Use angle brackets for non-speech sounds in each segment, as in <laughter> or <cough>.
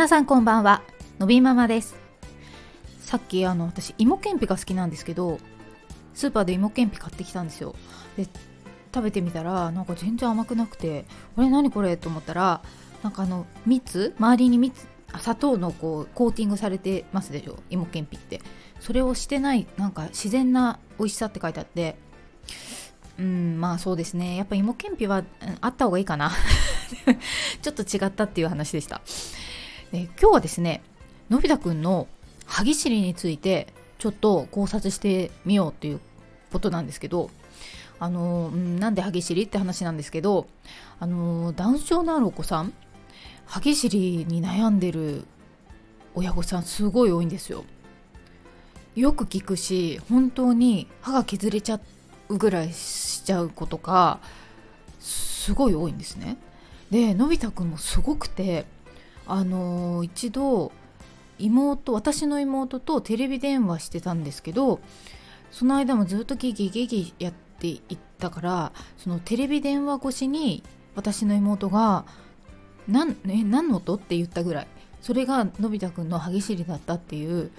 皆さんこんばんは。のびママです。さっきあの私芋けんぴが好きなんですけどスーパーで芋けんぴ買ってきたんですよ。で食べてみたらなんか全然甘くなくてこれ何これと思ったらなんかあの蜜周りに蜜砂糖のこうコーティングされてますでしょ芋けんぴって。それをしてないなんか自然な美味しさって書いてあって。うんまあそうですね。やっぱ芋けんぴはあった方がいいかな。<laughs> ちょっと違ったっていう話でした。で今日はですねのび太くんの歯ぎしりについてちょっと考察してみようということなんですけどあのなんで歯ぎしりって話なんですけどあのダウン症のあるお子さん歯ぎしりに悩んでる親御さんすごい多いんですよ。よく聞くし本当に歯が削れちゃうぐらいしちゃう子とかすごい多いんですね。でのび太くんもすごくてあの一度妹私の妹とテレビ電話してたんですけどその間もずっとギギギギやっていったからそのテレビ電話越しに私の妹が「なんえ何の音?」って言ったぐらいそれがのび太くんの歯ぎしりだったっていう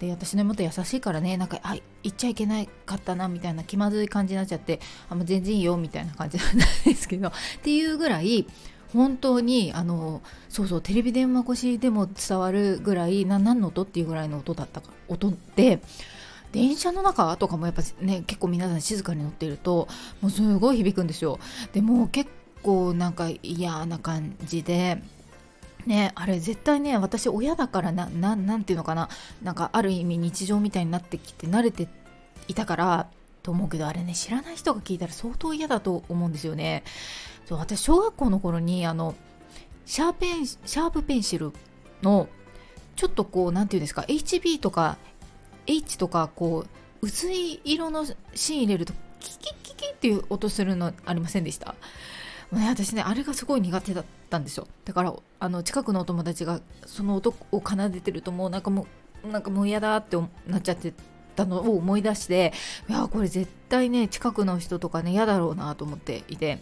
で私の妹優しいからねなんかあ言っちゃいけないかったなみたいな気まずい感じになっちゃってあもう全然いいよみたいな感じなんですけどっていうぐらい本当にあのそうそうテレビ電話越しでも伝わるぐらいな何の音っていうぐらいの音だったか音で電車の中とかもやっぱね結構皆さん静かに乗っているともうすごい響くんですよ。でも結構なんか嫌な感じでねあれ絶対ね私親だからななんていうのかななんかある意味日常みたいになってきて慣れていたからと思うけどあれね知らない人が聞いたら相当嫌だと思うんですよね。そう私小学校の頃にあのシャーペンシャープペンシルのちょっとこう何て言うんですか HB とか H とかこう薄い色の芯入れるとキキキキっていう音するのありませんでした？ね、私ねあれがすごい苦手だったんですよ。だからあの近くのお友達がその音を奏でてるともうなんかもうなんかもう嫌だってなっちゃってたのを思い出していやこれ絶対ね近くの人とかね嫌だろうなと思っていて。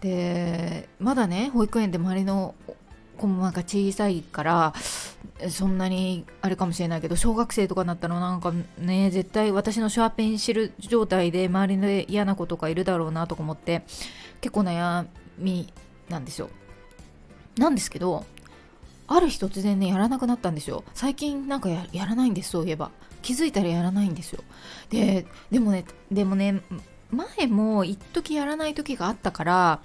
でまだね保育園で周りの子もなんか小さいからそんなにあれかもしれないけど小学生とかになったらなんかね絶対私のシャーペンシル状態で周りで嫌な子とかいるだろうなとか思って結構悩みなんですよ。なんですけどある日突然ねやらなくなったんですよ。最近なんかやらないんですそういえば。気づいたらやらないんですよ。ででもねでもね前も一時やらない時があったから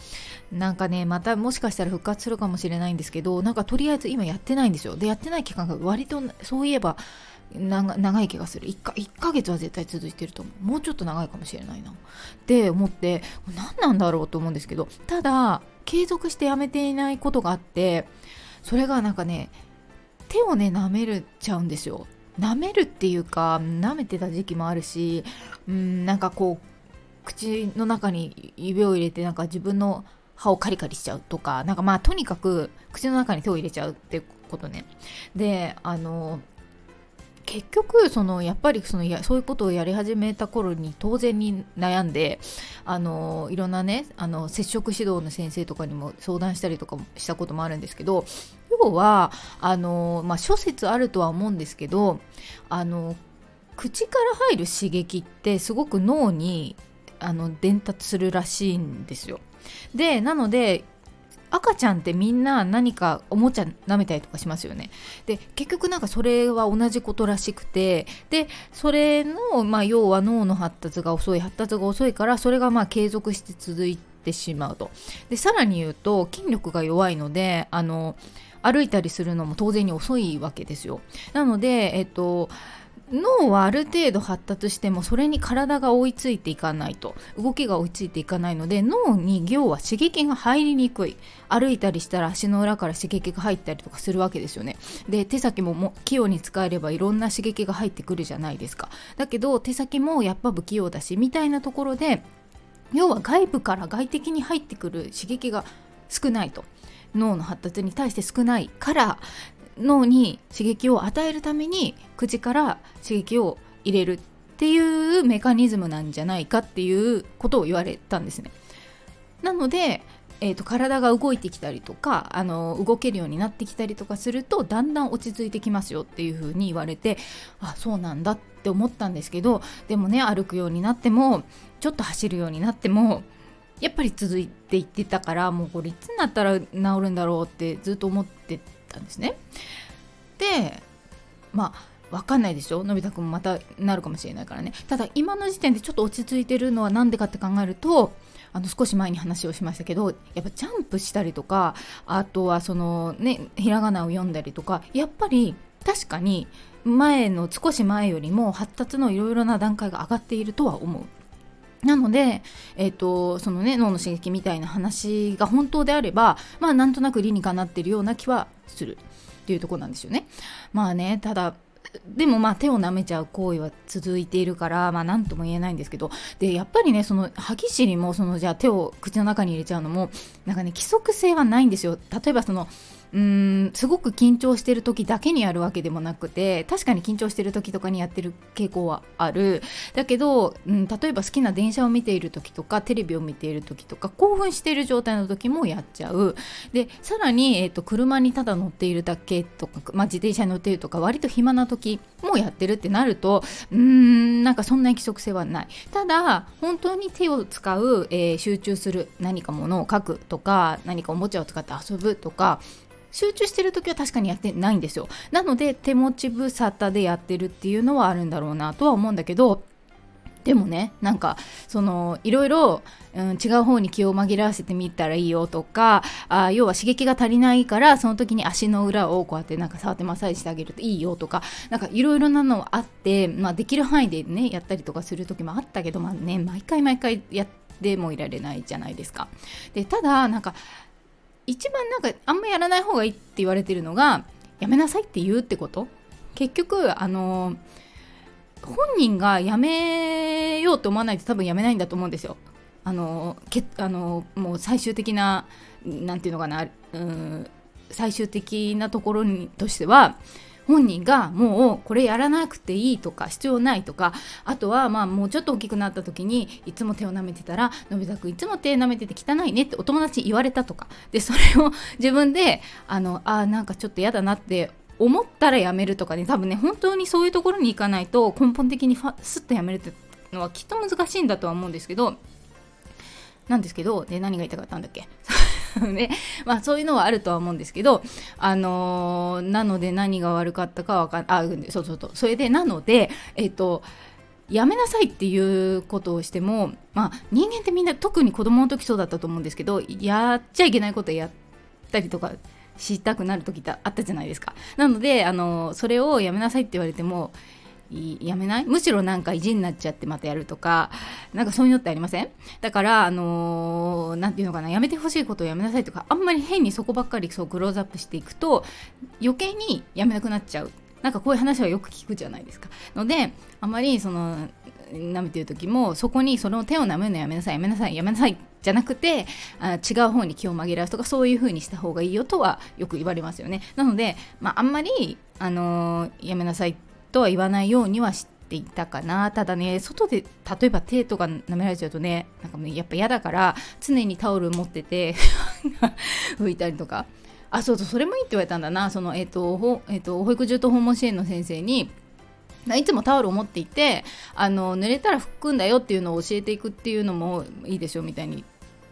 なんかねまたもしかしたら復活するかもしれないんですけどなんかとりあえず今やってないんですよ。でやってない期間が割とそういえば長い気がする。1か ,1 ヶ月は絶対続いてると思う。もうちょっと長いかもしれないな。って思って何なんだろうと思うんですけどただ継続してやめていないことがあってそれがなんかね手をね舐めるちゃうんですよ。舐めるっていうか舐めてた時期もあるしうんなんかこう口の中に指を入れてなんか自分の歯をカリカリしちゃうとかなんかまあとにかく口の中に手を入れちゃうってことね。であの結局そのやっぱりそのやそういうことをやり始めた頃に当然に悩んであのいろんなねあの接触指導の先生とかにも相談したりとかもしたこともあるんですけど要はあの、まあ、諸説あるとは思うんですけどあの口から入る刺激ってすごく脳にあの伝達するらしいんですよ。でなので赤ちゃんってみんな何かおもちゃ舐めたりとかしますよね。で結局なんかそれは同じことらしくてでそれの、まあ、要は脳の発達が遅い発達が遅いからそれがまあ継続して続いてしまうと。でさらに言うと筋力が弱いのであの歩いたりするのも当然に遅いわけですよ。なのでえっと脳はある程度発達してもそれに体が追いついていかないと。動きが追いついていかないので脳に要は刺激が入りにくい。歩いたりしたら足の裏から刺激が入ったりとかするわけですよね。で手先もも器用に使えればいろんな刺激が入ってくるじゃないですか。だけど手先もやっぱ不器用だしみたいなところで要は外部から外的に入ってくる刺激が少ないと。脳の発達に対して少ないから脳に刺激を与えるために口から刺激を入れるっていうメカニズムなんじゃないかっていうことを言われたんですね。なのでえーと、体が動いてきたりとかあの動けるようになってきたりとかするとだんだん落ち着いてきますよっていう風に言われてあそうなんだって思ったんですけどでもね歩くようになってもちょっと走るようになってもやっぱり続いていってたからもうこれいつになったら治るんだろうってずっと思ってたんですね。でまあ分かんないでしょ？のび太くんもまたなるかもしれないからねただ今の時点でちょっと落ち着いてるのは何でかって考えるとあの少し前に話をしましたけどやっぱジャンプしたりとかあとはそのねひらがなを読んだりとかやっぱり確かに前の少し前よりも発達のいろいろな段階が上がっているとは思う。なので、えーと、そのね脳の刺激みたいな話が本当であればまあなんとなく理にかなってるような気はするっていうとこなんですよね。まあねただでもまあ手を舐めちゃう行為は続いているからまあ何とも言えないんですけどでやっぱりねその歯ぎしりもそのじゃあ手を口の中に入れちゃうのもなんかね規則性はないんですよ例えばそのうんすごく緊張してる時だけにやるわけでもなくて確かに緊張してる時とかにやってる傾向はある。だけど、うん、例えば好きな電車を見ている時とかテレビを見ている時とか興奮している状態の時もやっちゃう。でさらに、えーと、車にただ乗っているだけとか、まあ、自転車に乗っているとか割と暇な時もやってるってなるとうーんなんかそんな規則性はない。ただ本当に手を使う、えー、集中する何かものを書くとか何かおもちゃを使って遊ぶとか集中してる時は確かにやってないんですよなので手持ち無沙汰でやってるっていうのはあるんだろうなとは思うんだけどでもねなんかそのいろいろ、うん、違う方に気を紛らわせてみたらいいよとかあ要は刺激が足りないからその時に足の裏をこうやってなんか触ってマッサージしてあげるといいよとかなんかいろいろなのあって、まあ、できる範囲でねやったりとかする時もあったけどまあね毎回毎回やってもいられないじゃないですか。でただなんか一番なんかあんまやらない方がいいって言われてるのがやめなさいって言うってこと？結局あの本人がやめようと思わないと多分やめないんだと思うんですよ。あのけあのもう最終的な何て言うのかなうん最終的なところにとしては本人がもうこれやらなくていいとか必要ないとかあとはまあもうちょっと大きくなった時にいつも手を舐めてたらのび太くんいつも手舐めてて汚いねってお友達に言われたとか。でそれを <laughs> 自分であのあなんかちょっと嫌だなって思ったらやめるとかね。多分ね本当にそういうところに行かないと根本的にファスッとやめるってのはきっと難しいんだとは思うんですけど。なんですけどで何が言いたかったんだっけ？<laughs> ねまあ、そういうのはあるとは思うんですけど、あのー、なので何が悪かったかわかんあそうそうそうそれでなのでえっ、とやめなさいっていうことをしても、まあ、人間ってみんな特に子供の時そうだったと思うんですけどやっちゃいけないことやったりとかしたくなる時ってあったじゃないですか。なのであのそれをやめなさいって言われてもやめない？むしろなんか意地になっちゃってまたやるとかなんかそういうのってありません？だからあの何、ー、て言うのかなやめてほしいことをやめなさいとかあんまり変にそこばっかりそうクローズアップしていくと余計にやめなくなっちゃう。なんかこういう話はよく聞くじゃないですか。のであまりその舐めてる時もそこにその手を舐めるのやめなさいやめなさいやめなさいじゃなくてあ違う方に気を紛らわすとかそういう風にした方がいいよとはよく言われますよね。なので、まあ、あんまり、あのー、やめなさいとは言わないようにはしていたかな。ただね外で例えば手とか舐められちゃうとねなんかもうやっぱ嫌だから常にタオル持ってて <laughs> 拭いたりとか。あそうそうそれもいいって言われたんだな。その、えーとほえーと、保育中と訪問支援の先生にいつもタオルを持っていてあの濡れたら拭くんだよっていうのを教えていくっていうのもいいでしょみたいに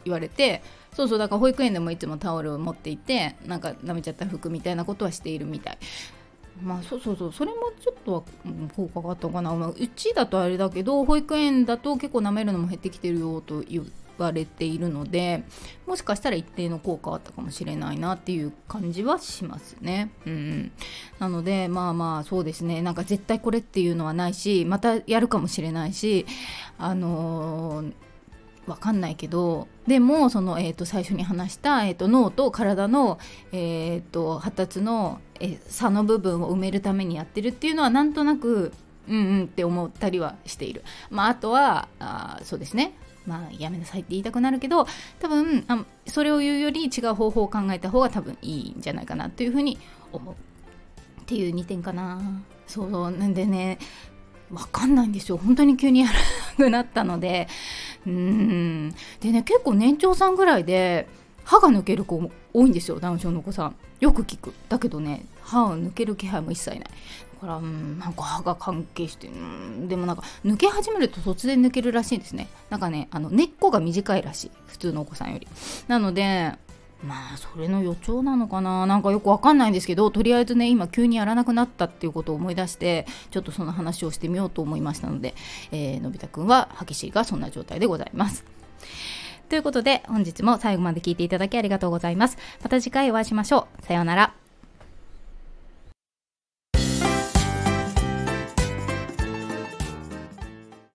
言われてそうそうだから保育園でもいつもタオルを持っていてなんか舐めちゃったら拭くみたいなことはしているみたい。まあそうそうそう。それもちょっとは効果があったのかな、まあ、うちだとあれだけど保育園だと結構舐めるのも減ってきてるよと言われているのでもしかしたら一定の効果あったかもしれないなっていう感じはしますね。うん、なのでまあまあそうですね。なんか絶対これっていうのはないしまたやるかもしれないしあのーわかんないけどでもその、えーと、最初に話した、えーと、脳と体の、えーと、発達の、え差の部分を埋めるためにやってるっていうのはなんとなくうんうんって思ったりはしている。まあ、あとはあそうですね。まあ、やめなさいって言いたくなるけど多分あそれを言うより違う方法を考えた方が多分いいんじゃないかなというふうに思う。っていう2点かな。そうなんでね分かんないんですよ。本当に急にやらなくなったので。うん。でね結構年長さんぐらいで歯が抜ける子も多いんですよダウン症のお子さん。よく聞く。だけどね歯を抜ける気配も一切ない。だからうんなんか歯が関係してうんでもなんか抜け始めると突然抜けるらしいんですね。なんかねあの根っこが短いらしい。普通のお子さんより。なのでまあそれの予兆なのかな？なんかよくわかんないんですけどとりあえずね今急にやらなくなったっていうことを思い出してちょっとその話をしてみようと思いましたので、えーのび太くんは激しいがそんな状態でございます。ということで本日も最後まで聞いていただきありがとうございます。また次回お会いしましょう。さようなら。